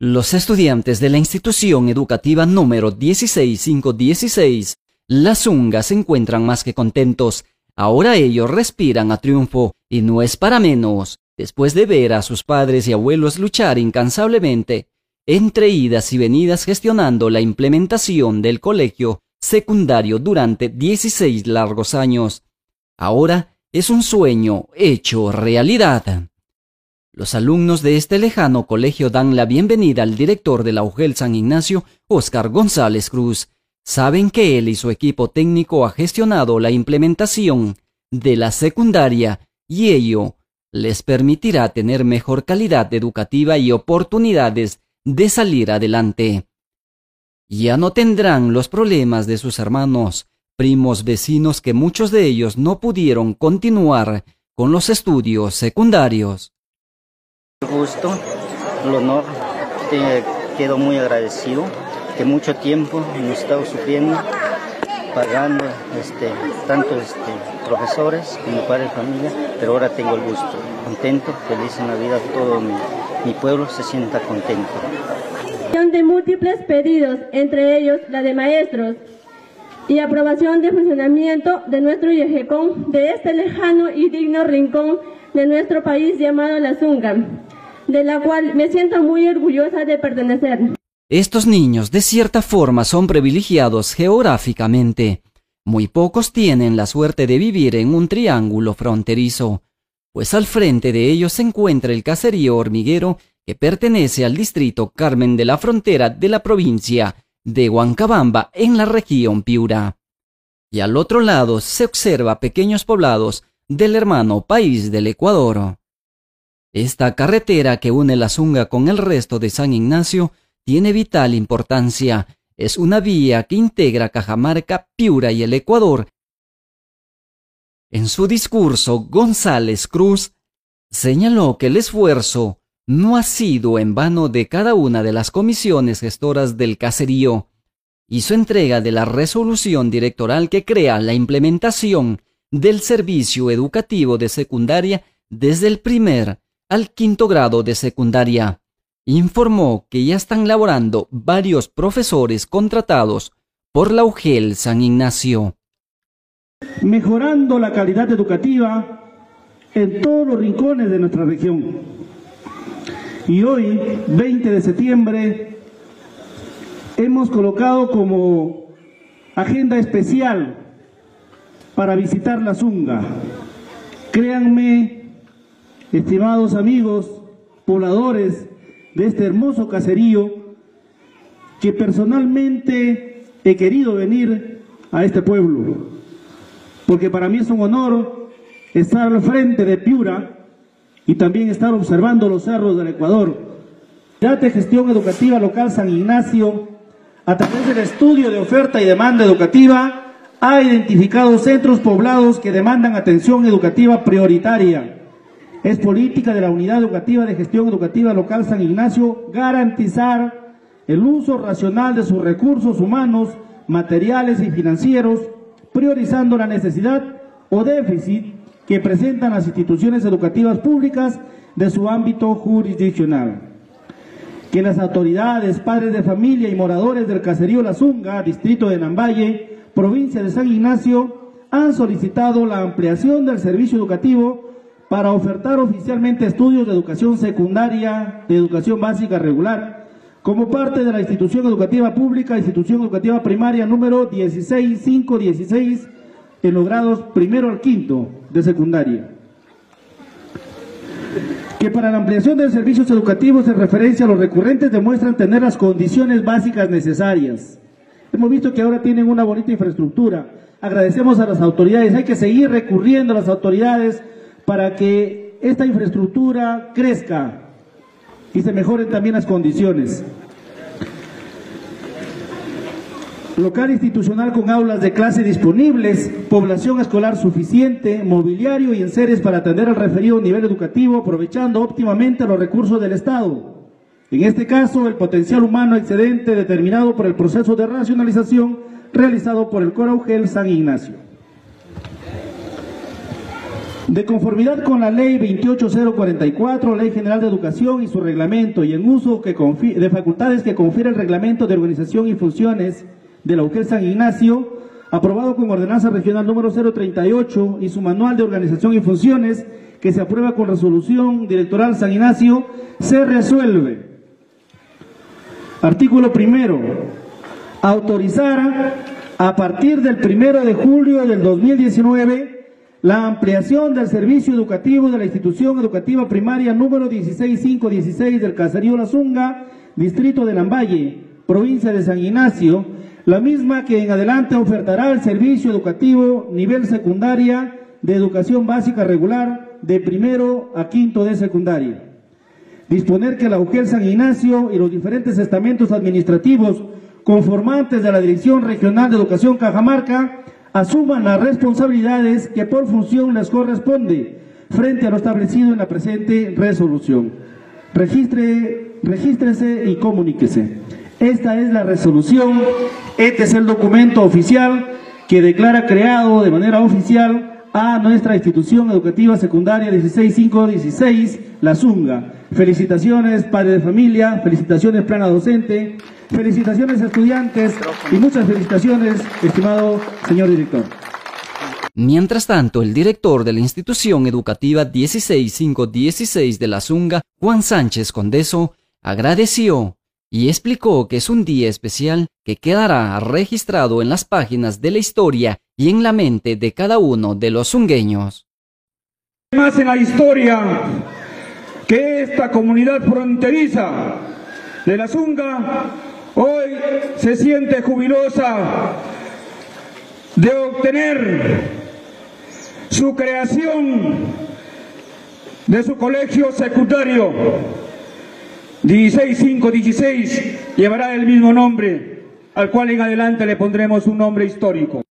Los estudiantes de la institución educativa número 16516, La Zunga, se encuentran más que contentos. Ahora ellos respiran a triunfo, y no es para menos, después de ver a sus padres y abuelos luchar incansablemente, entre idas y venidas gestionando la implementación del colegio secundario durante 16 largos años. Ahora es un sueño hecho realidad. Los alumnos de este lejano colegio dan la bienvenida al director de la UGEL San Ignacio, Oscar González Cruz. Saben que él y su equipo técnico ha gestionado la implementación de la secundaria y ello les permitirá tener mejor calidad educativa y oportunidades de salir adelante. Ya no tendrán los problemas de sus hermanos, primos, vecinos que muchos de ellos no pudieron continuar con los estudios secundarios. El gusto, el honor, te quedo muy agradecido que mucho tiempo hemos estado sufriendo, pagando este, tanto este, profesores como padre de familia, pero ahora tengo el gusto, contento, feliz en la vida, todo mi, mi pueblo se sienta contento. De múltiples pedidos, entre ellos la de maestros, y aprobación de funcionamiento de nuestro Yejecón, de este lejano y digno rincón de nuestro país llamado La Zunga de la cual me siento muy orgullosa de pertenecer. Estos niños de cierta forma son privilegiados geográficamente. Muy pocos tienen la suerte de vivir en un triángulo fronterizo, pues al frente de ellos se encuentra el caserío hormiguero que pertenece al distrito Carmen de la Frontera de la provincia de Huancabamba en la región Piura. Y al otro lado se observa pequeños poblados del hermano país del Ecuador. Esta carretera que une la Zunga con el resto de San Ignacio tiene vital importancia. Es una vía que integra Cajamarca, Piura y el Ecuador. En su discurso, González Cruz señaló que el esfuerzo no ha sido en vano de cada una de las comisiones gestoras del caserío. Hizo entrega de la resolución directoral que crea la implementación del servicio educativo de secundaria desde el primer al quinto grado de secundaria. Informó que ya están laborando varios profesores contratados por la UGEL San Ignacio. Mejorando la calidad educativa en todos los rincones de nuestra región. Y hoy, 20 de septiembre, hemos colocado como agenda especial para visitar la Zunga. Créanme estimados amigos, pobladores de este hermoso caserío, que personalmente he querido venir a este pueblo, porque para mí es un honor estar al frente de Piura y también estar observando los cerros del Ecuador. La de Gestión Educativa Local San Ignacio, a través del estudio de oferta y demanda educativa, ha identificado centros poblados que demandan atención educativa prioritaria es política de la Unidad Educativa de Gestión Educativa Local San Ignacio garantizar el uso racional de sus recursos humanos, materiales y financieros, priorizando la necesidad o déficit que presentan las instituciones educativas públicas de su ámbito jurisdiccional. Que las autoridades, padres de familia y moradores del caserío La Zunga, distrito de Nambaye, provincia de San Ignacio, han solicitado la ampliación del servicio educativo para ofertar oficialmente estudios de educación secundaria, de educación básica regular, como parte de la institución educativa pública, institución educativa primaria número 16516, en los grados primero al quinto de secundaria. Que para la ampliación de servicios educativos en referencia a los recurrentes demuestran tener las condiciones básicas necesarias. Hemos visto que ahora tienen una bonita infraestructura. Agradecemos a las autoridades. Hay que seguir recurriendo a las autoridades para que esta infraestructura crezca y se mejoren también las condiciones. Local institucional con aulas de clase disponibles, población escolar suficiente, mobiliario y enseres para atender al referido nivel educativo, aprovechando óptimamente los recursos del Estado. En este caso, el potencial humano excedente determinado por el proceso de racionalización realizado por el Coro San Ignacio. De conformidad con la Ley 28044, Ley General de Educación y su reglamento, y en uso que de facultades que confiere el reglamento de organización y funciones de la UGEL San Ignacio, aprobado con ordenanza regional número 038 y su manual de organización y funciones, que se aprueba con resolución directoral San Ignacio, se resuelve. Artículo primero. Autorizar a partir del primero de julio del 2019 la ampliación del servicio educativo de la institución educativa primaria número 16516 del Caserío La Zunga, distrito de Lambaye, provincia de San Ignacio, la misma que en adelante ofertará el servicio educativo nivel secundaria de educación básica regular de primero a quinto de secundaria. Disponer que la UGEL San Ignacio y los diferentes estamentos administrativos conformantes de la Dirección Regional de Educación Cajamarca asuman las responsabilidades que por función les corresponde frente a lo establecido en la presente resolución. Registre, regístrese y comuníquese. Esta es la resolución, este es el documento oficial que declara creado de manera oficial a nuestra institución educativa secundaria 16516, La Zunga. Felicitaciones, padre de familia, felicitaciones, plana docente, felicitaciones, estudiantes y muchas felicitaciones, estimado señor director. Mientras tanto, el director de la institución educativa 16516 de La Zunga, Juan Sánchez Condeso, agradeció y explicó que es un día especial que quedará registrado en las páginas de la historia y en la mente de cada uno de los zungueños. Más en la historia que esta comunidad fronteriza de la Zunga hoy se siente jubilosa de obtener su creación de su colegio secundario 16516 llevará el mismo nombre, al cual en adelante le pondremos un nombre histórico.